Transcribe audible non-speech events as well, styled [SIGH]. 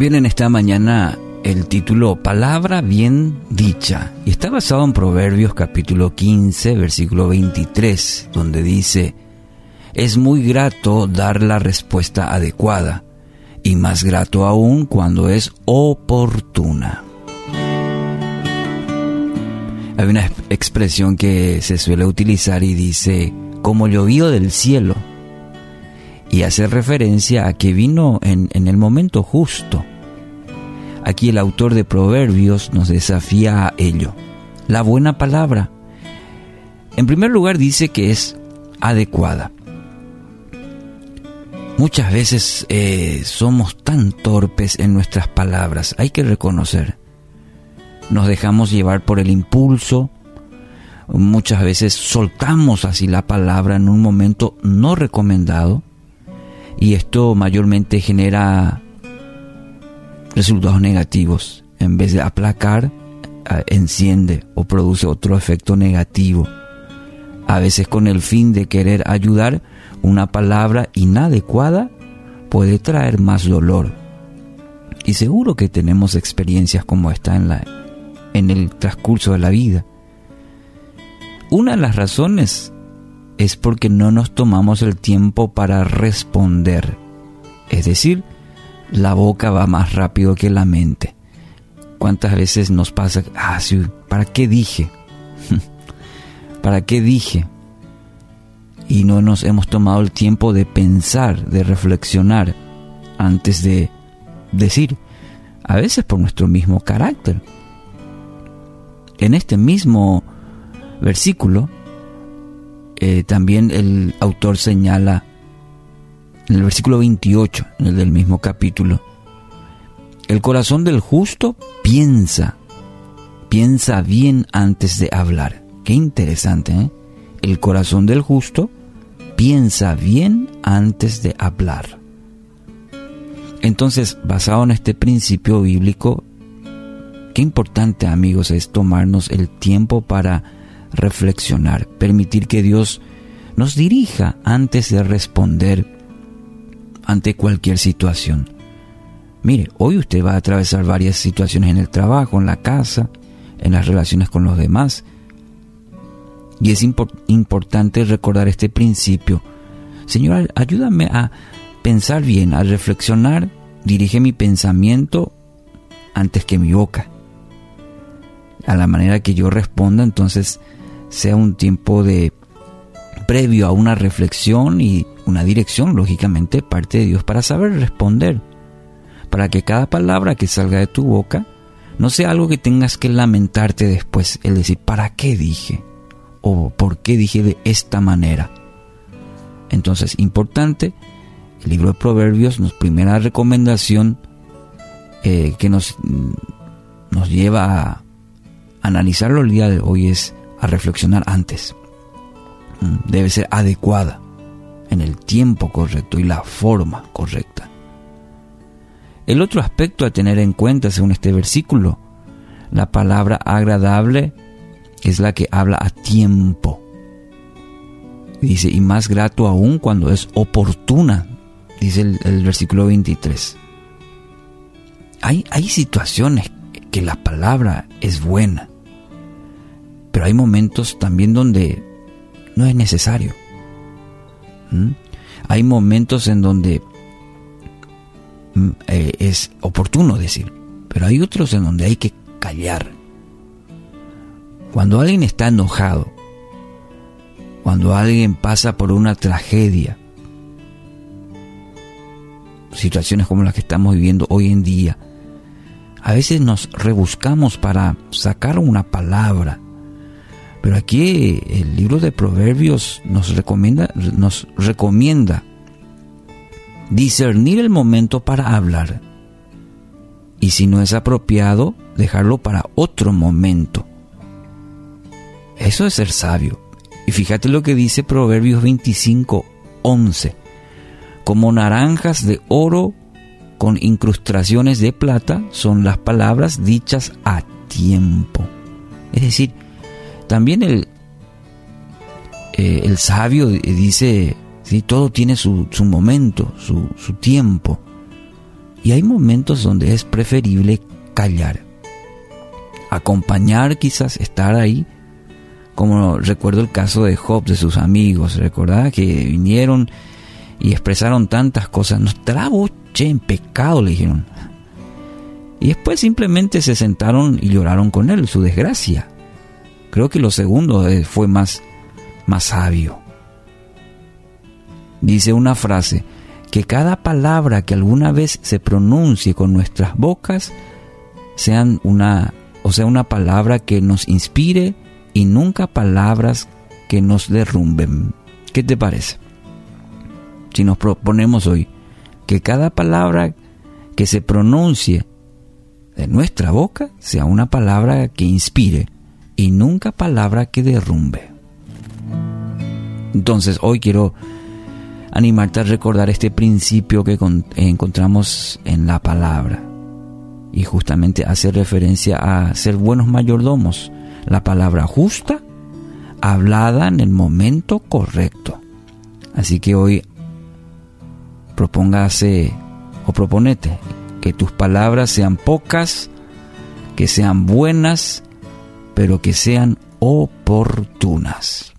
Bien, en esta mañana el título Palabra bien dicha y está basado en Proverbios capítulo 15, versículo 23, donde dice, es muy grato dar la respuesta adecuada y más grato aún cuando es oportuna. Hay una expresión que se suele utilizar y dice, como llovido del cielo, y hace referencia a que vino en, en el momento justo Aquí el autor de Proverbios nos desafía a ello. La buena palabra. En primer lugar dice que es adecuada. Muchas veces eh, somos tan torpes en nuestras palabras, hay que reconocer. Nos dejamos llevar por el impulso, muchas veces soltamos así la palabra en un momento no recomendado y esto mayormente genera resultados negativos. En vez de aplacar, enciende o produce otro efecto negativo. A veces con el fin de querer ayudar, una palabra inadecuada puede traer más dolor. Y seguro que tenemos experiencias como esta en, la, en el transcurso de la vida. Una de las razones es porque no nos tomamos el tiempo para responder. Es decir, la boca va más rápido que la mente. ¿Cuántas veces nos pasa, ah, sí, ¿para qué dije? [LAUGHS] ¿Para qué dije? Y no nos hemos tomado el tiempo de pensar, de reflexionar antes de decir, a veces por nuestro mismo carácter. En este mismo versículo, eh, también el autor señala en el versículo 28, en el del mismo capítulo, el corazón del justo piensa, piensa bien antes de hablar. Qué interesante, ¿eh? El corazón del justo piensa bien antes de hablar. Entonces, basado en este principio bíblico, qué importante amigos es tomarnos el tiempo para reflexionar, permitir que Dios nos dirija antes de responder ante cualquier situación. Mire, hoy usted va a atravesar varias situaciones en el trabajo, en la casa, en las relaciones con los demás. Y es importante recordar este principio. Señor, ayúdame a pensar bien, a reflexionar, dirige mi pensamiento antes que mi boca. A la manera que yo responda, entonces sea un tiempo de previo a una reflexión y una dirección, lógicamente, parte de Dios para saber responder, para que cada palabra que salga de tu boca no sea algo que tengas que lamentarte después, el decir, ¿para qué dije? ¿O por qué dije de esta manera? Entonces, importante, el libro de Proverbios, nos primera recomendación eh, que nos, nos lleva a analizarlo el día de hoy es a reflexionar antes. Mm, debe ser adecuada en el tiempo correcto y la forma correcta. El otro aspecto a tener en cuenta según este versículo, la palabra agradable es la que habla a tiempo. Dice, y más grato aún cuando es oportuna, dice el, versículo 23. Hay, hay situaciones que la palabra es buena, pero hay momentos también donde no es necesario. Hay momentos en donde mm, eh, es oportuno decir, pero hay otros en donde hay que callar. Cuando alguien está enojado, cuando alguien pasa por una tragedia, situaciones como las que estamos viviendo hoy en día, a veces nos rebuscamos para sacar una palabra, pero aquí el libro de Proverbios nos recomienda, nos recomienda discernir el momento para hablar. Y si no es apropiado, dejarlo para otro momento. Eso es ser sabio. Y fíjate lo que dice Proverbios 25, 11. Como naranjas de oro con incrustaciones de plata son las palabras dichas a tiempo. Es decir, también el, eh, el sabio dice, ¿sí? todo tiene su, momento, su, tiempo. Y hay momentos donde es preferible callar. Acompañar quizás, estar ahí. Como recuerdo el caso de Job, de sus amigos, ¿recordad? Que vinieron y expresaron tantas cosas. Nos trabo, che, en pecado, le dijeron. Y después simplemente se sentaron y lloraron con él, su desgracia. Creo que lo segundo eh, fue más, más sabio. Dice una frase, que cada palabra que alguna vez se pronuncie con nuestras bocas sean una, o sea, una palabra que nos inspire y nunca palabras que nos derrumben. ¿Qué te parece? Si nos proponemos hoy que cada palabra que se pronuncie de nuestra boca sea una palabra que inspire y nunca palabra que derrumbe. Entonces hoy quiero animarte a recordar este principio que encontramos en la palabra y justamente hace referencia a ser buenos mayordomos, la palabra justa, hablada en el momento correcto. Así que hoy propóngase o proponete que tus palabras sean pocas, que sean buenas, pero que sean oportunas.